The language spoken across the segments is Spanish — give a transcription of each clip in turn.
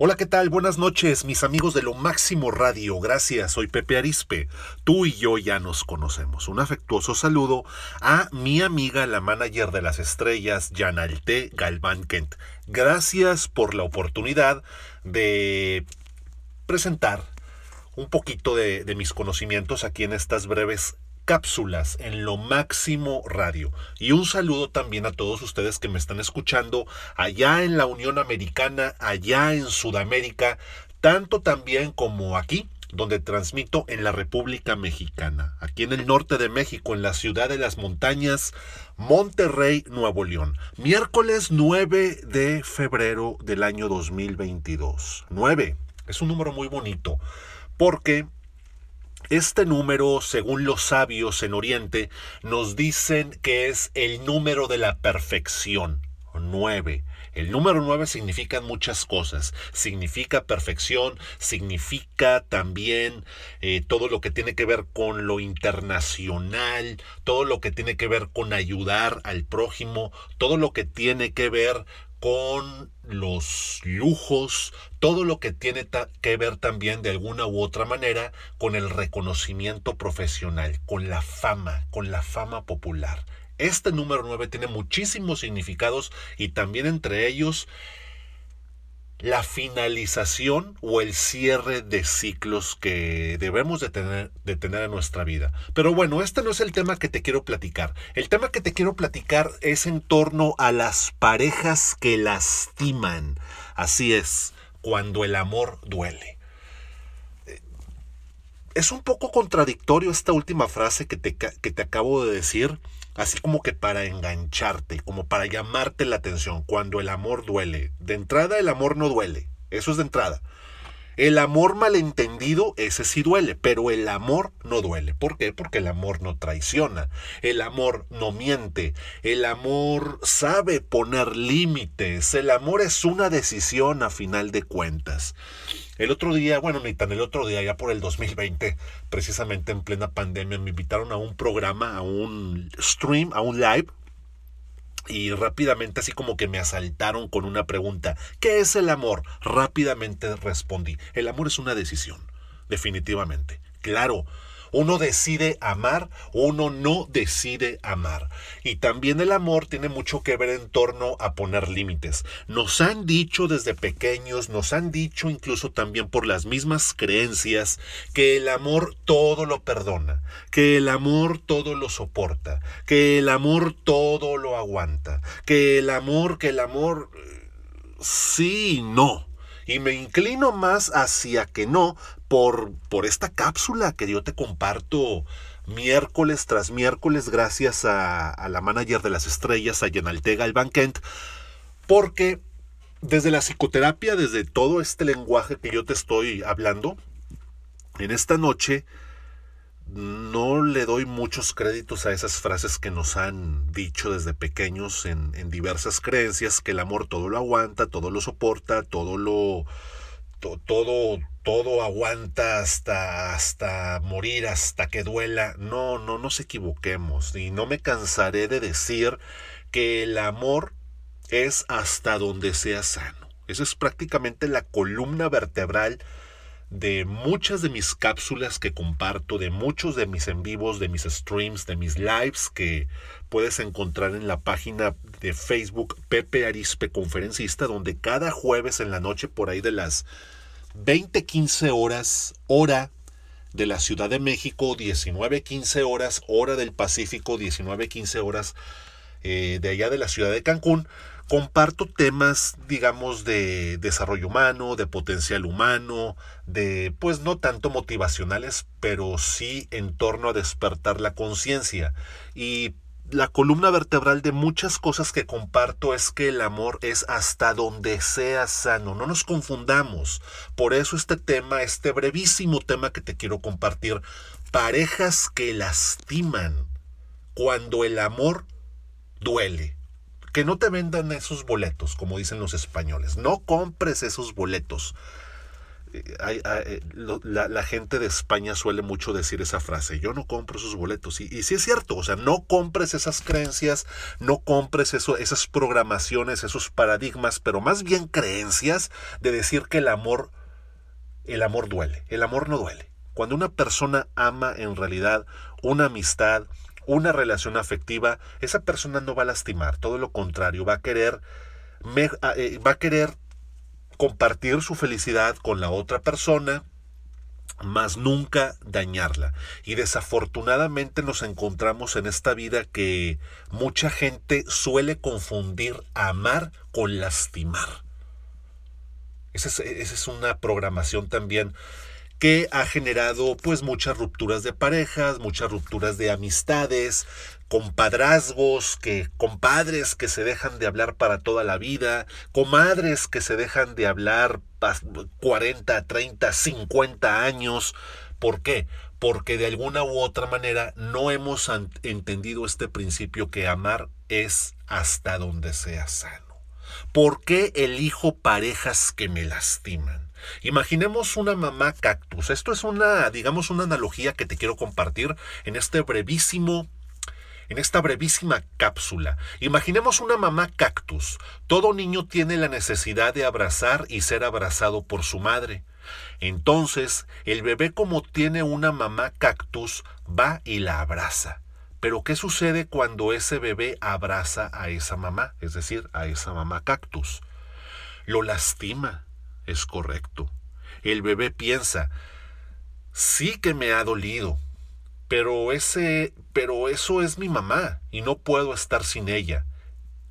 Hola, ¿qué tal? Buenas noches, mis amigos de Lo Máximo Radio. Gracias, soy Pepe Arispe. Tú y yo ya nos conocemos. Un afectuoso saludo a mi amiga, la manager de las estrellas, Janalte Galván Kent. Gracias por la oportunidad de presentar un poquito de, de mis conocimientos aquí en estas breves cápsulas en lo máximo radio. Y un saludo también a todos ustedes que me están escuchando allá en la Unión Americana, allá en Sudamérica, tanto también como aquí donde transmito en la República Mexicana, aquí en el norte de México, en la ciudad de las montañas, Monterrey, Nuevo León. Miércoles 9 de febrero del año 2022. 9. Es un número muy bonito porque este número, según los sabios en Oriente, nos dicen que es el número de la perfección. 9. El número 9 significa muchas cosas. Significa perfección, significa también eh, todo lo que tiene que ver con lo internacional, todo lo que tiene que ver con ayudar al prójimo, todo lo que tiene que ver con los lujos, todo lo que tiene que ver también de alguna u otra manera con el reconocimiento profesional, con la fama, con la fama popular. Este número 9 tiene muchísimos significados y también entre ellos la finalización o el cierre de ciclos que debemos de tener, de tener en nuestra vida. Pero bueno, este no es el tema que te quiero platicar. El tema que te quiero platicar es en torno a las parejas que lastiman. Así es, cuando el amor duele. Es un poco contradictorio esta última frase que te, que te acabo de decir así como que para engancharte, como para llamarte la atención, cuando el amor duele. De entrada el amor no duele, eso es de entrada. El amor malentendido, ese sí duele, pero el amor no duele. ¿Por qué? Porque el amor no traiciona, el amor no miente, el amor sabe poner límites, el amor es una decisión a final de cuentas. El otro día, bueno, ni tan el otro día, ya por el 2020, precisamente en plena pandemia, me invitaron a un programa, a un stream, a un live, y rápidamente así como que me asaltaron con una pregunta, ¿qué es el amor? Rápidamente respondí, el amor es una decisión, definitivamente. Claro, uno decide amar, uno no decide amar. Y también el amor tiene mucho que ver en torno a poner límites. Nos han dicho desde pequeños, nos han dicho incluso también por las mismas creencias, que el amor todo lo perdona, que el amor todo lo soporta, que el amor todo lo aguanta, que el amor, que el amor... Sí, no y me inclino más hacia que no por, por esta cápsula que yo te comparto miércoles tras miércoles gracias a, la manager de las estrellas, a Yenaltega Alban Kent, porque desde la psicoterapia, desde todo este lenguaje que yo te estoy hablando, en esta noche no le doy muchos créditos a esas frases que nos han dicho desde pequeños en, en diversas creencias, que el amor todo lo aguanta, todo lo soporta, todo lo... todo, todo aguanta hasta, hasta morir, hasta que duela. No, no nos equivoquemos. Y no me cansaré de decir que el amor es hasta donde sea sano. Eso es prácticamente la columna vertebral de muchas de mis cápsulas que comparto, de muchos de mis en vivos, de mis streams, de mis lives que puedes encontrar en la página de Facebook Pepe Arispe Conferencista, donde cada jueves en la noche por ahí de las 20-15 horas, hora de la Ciudad de México, 19-15 horas, hora del Pacífico, 19-15 horas eh, de allá de la ciudad de Cancún, comparto temas, digamos, de desarrollo humano, de potencial humano, de, pues no tanto motivacionales, pero sí en torno a despertar la conciencia. Y la columna vertebral de muchas cosas que comparto es que el amor es hasta donde sea sano. No nos confundamos. Por eso este tema, este brevísimo tema que te quiero compartir, parejas que lastiman cuando el amor duele que no te vendan esos boletos, como dicen los españoles. No compres esos boletos. Eh, la, gente de España suele mucho decir esa frase, yo no compro esos boletos. Y, sí es cierto, o sea, no compres esas creencias, no compres esas programaciones, esos paradigmas, pero más bien creencias de decir que el amor, el amor duele. El amor no duele. Cuando una persona ama en realidad una amistad, una relación afectiva, esa persona no va a lastimar, todo lo contrario, va a querer, eh, va a querer compartir su felicidad con la otra persona, mas nunca dañarla. Y desafortunadamente nos encontramos en esta vida que mucha gente suele confundir amar con lastimar. Esa es, esa es una programación también que ha generado pues muchas rupturas de parejas, muchas rupturas de amistades, compadrazgos, que compadres que se dejan de hablar para toda la vida, comadres que se dejan de hablar 40, 30, 50 años. ¿Por qué? Porque de alguna u otra manera no hemos entendido este principio que amar es hasta donde sea sano. ¿Por qué elijo parejas que me lastiman? Imaginemos una mamá cactus. Esto es una, digamos, una analogía que te quiero compartir en este brevísimo en esta brevísima cápsula. Imaginemos una mamá cactus. Todo niño tiene la necesidad de abrazar y ser abrazado por su madre. Entonces, el bebé como tiene una mamá cactus, va y la abraza. Pero ¿qué sucede cuando ese bebé abraza a esa mamá? Es decir, a esa mamá cactus. Lo lastima, es correcto. El bebé piensa, sí que me ha dolido, pero ese, pero eso es mi mamá y no puedo estar sin ella.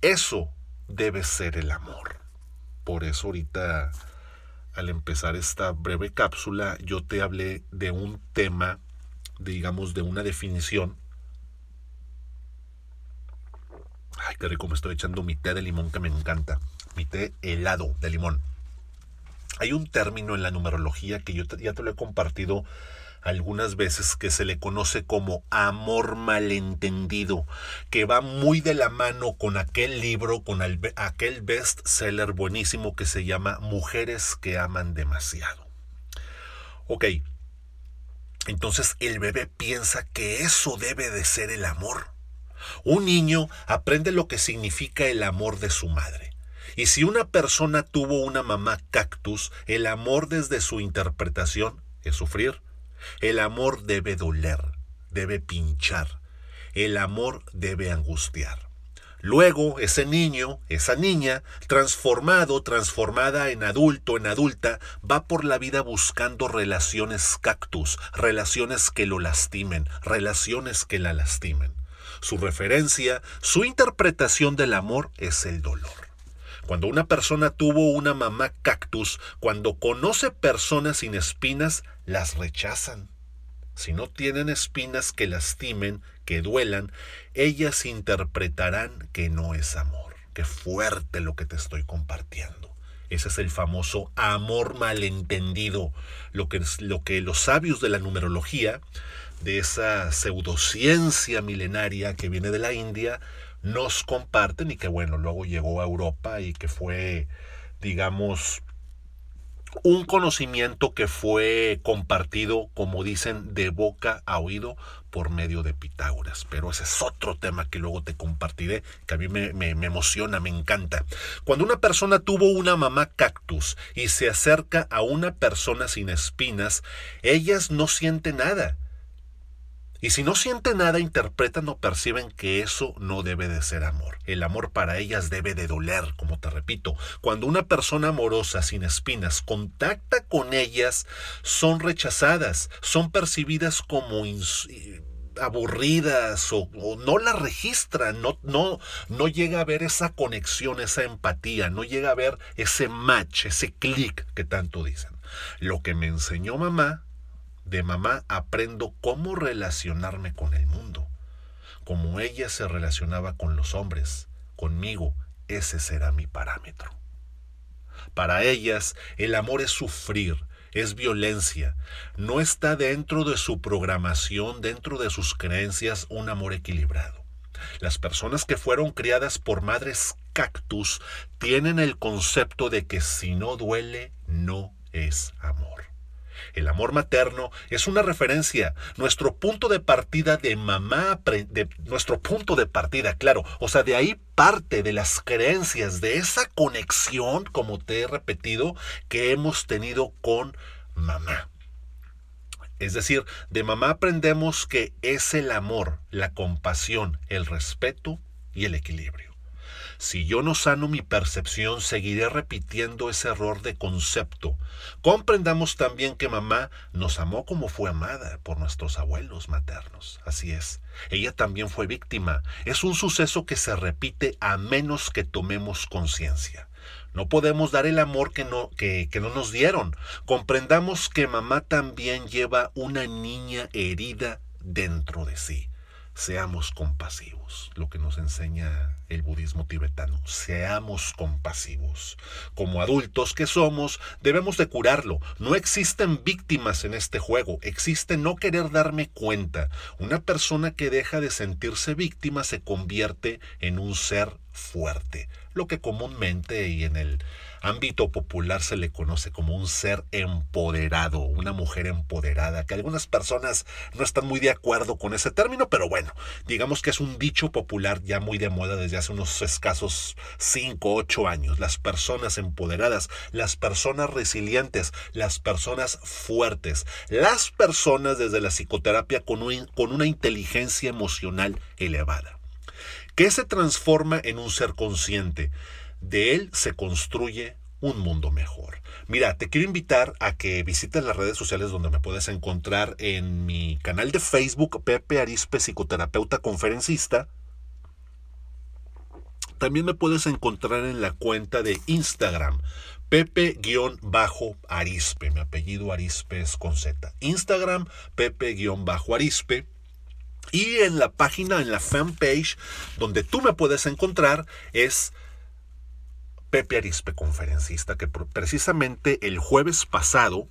Eso debe ser el amor. Por eso ahorita, al empezar esta breve cápsula, yo te hablé de un tema, digamos, de una definición. Ay, qué rico me estoy echando mi té de limón que me encanta. Mi té helado de limón. Hay un término en la numerología que yo ya te lo he compartido algunas veces que se le conoce como amor malentendido, que va muy de la mano con aquel libro, con aquel bestseller buenísimo que se llama Mujeres que aman demasiado. Ok, entonces el bebé piensa que eso debe de ser el amor. Un niño aprende lo que significa el amor de su madre. Y si una persona tuvo una mamá cactus, el amor desde su interpretación es sufrir. El amor debe doler, debe pinchar. El amor debe angustiar. Luego, ese niño, esa niña, transformado, transformada en adulto, en adulta, va por la vida buscando relaciones cactus, relaciones que lo lastimen, relaciones que la lastimen. Su referencia, su interpretación del amor es el dolor. Cuando una persona tuvo una mamá cactus, cuando conoce personas sin espinas, las rechazan. Si no tienen espinas que lastimen, que duelan, ellas interpretarán que no es amor. Qué fuerte lo que te estoy compartiendo. Ese es el famoso amor malentendido, lo que, lo que los sabios de la numerología, de esa pseudociencia milenaria que viene de la India, nos comparten y que bueno, luego llegó a Europa y que fue, digamos, un conocimiento que fue compartido, como dicen, de boca a oído por medio de Pitágoras. Pero ese es otro tema que luego te compartiré, que a mí me, me, emociona, me encanta. Cuando una persona tuvo una mamá cactus y se acerca a una persona sin espinas, ellas no sienten nada y si no sienten nada, interpretan o perciben que eso no debe de ser amor. El amor para ellas debe de doler, como te repito. Cuando una persona amorosa sin espinas contacta con ellas, son rechazadas, son percibidas como aburridas o, no la registran, no, no, no llega a ver esa conexión, esa empatía, no llega a ver ese match, ese clic que tanto dicen. Lo que me enseñó mamá de mamá aprendo cómo relacionarme con el mundo, como ella se relacionaba con los hombres, conmigo, ese será mi parámetro. Para ellas, el amor es sufrir, es violencia, no está dentro de su programación, dentro de sus creencias, un amor equilibrado. Las personas que fueron criadas por madres cactus tienen el concepto de que si no duele, no es amor. El amor materno es una referencia, nuestro punto de partida de mamá, de, nuestro punto de partida, claro, o sea, de ahí parte de las creencias, de esa conexión, como te he repetido, que hemos tenido con mamá. Es decir, de mamá aprendemos que es el amor, la compasión, el respeto y el equilibrio. Si yo no sano mi percepción, seguiré repitiendo ese error de concepto. Comprendamos también que mamá nos amó como fue amada por nuestros abuelos maternos. Así es. Ella también fue víctima. Es un suceso que se repite a menos que tomemos conciencia. No podemos dar el amor que no, que, que no nos dieron. Comprendamos que mamá también lleva una niña herida dentro de sí seamos compasivos, lo que nos enseña el budismo tibetano, seamos compasivos. Como adultos que somos, debemos de curarlo. No existen víctimas en este juego, existe no querer darme cuenta. Una persona que deja de sentirse víctima se convierte en un ser fuerte, lo que comúnmente y en el ámbito popular se le conoce como un ser empoderado, una mujer empoderada, que algunas personas no están muy de acuerdo con ese término, pero bueno, digamos que es un dicho popular ya muy de moda desde hace unos escasos 5, 8 años. Las personas empoderadas, las personas resilientes, las personas fuertes, las personas desde la psicoterapia con, con una inteligencia emocional elevada que se transforma en un ser consciente. De él se construye un mundo mejor. Mira, te quiero invitar a que visites las redes sociales donde me puedes encontrar en mi canal de Facebook, Pepe Arispe, psicoterapeuta conferencista. También me puedes encontrar en la cuenta de Instagram, Pepe-Arispe. Mi apellido Arispe es con Z. Instagram, Pepe-Arispe. Y en la página, en la fanpage, donde tú me puedes encontrar, es Pepe Arispe, conferencista, que precisamente el jueves pasado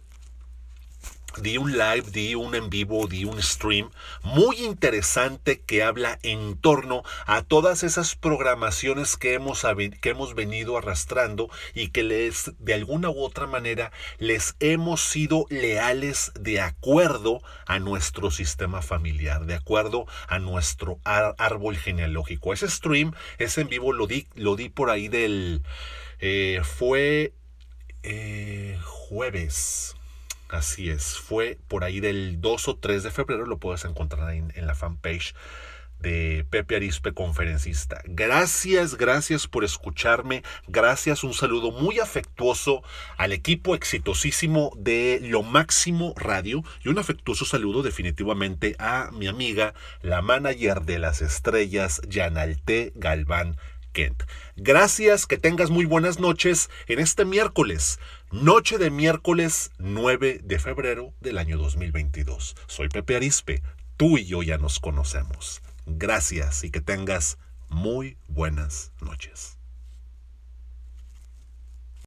di un live, di un en vivo, di un stream muy interesante que habla en torno a todas esas programaciones que hemos, que hemos venido arrastrando y que les, de alguna u otra manera, les hemos sido leales de acuerdo a nuestro sistema familiar, de acuerdo a nuestro árbol genealógico. Ese stream, ese en vivo, lo di, lo di por ahí del... Eh, fue eh, jueves, Así es, fue por ahí del 2 o 3 de febrero, lo puedes encontrar en, en la fanpage de Pepe Arispe, conferencista. Gracias, gracias por escucharme. Gracias, un saludo muy afectuoso al equipo exitosísimo de Lo Máximo Radio y un afectuoso saludo definitivamente a mi amiga, la manager de las estrellas, Yanalte Galván Kent. Gracias, que tengas muy buenas noches en este miércoles Noche de miércoles 9 de febrero del año 2022. Soy Pepe Arispe, tú y yo ya nos conocemos. Gracias y que tengas muy buenas noches.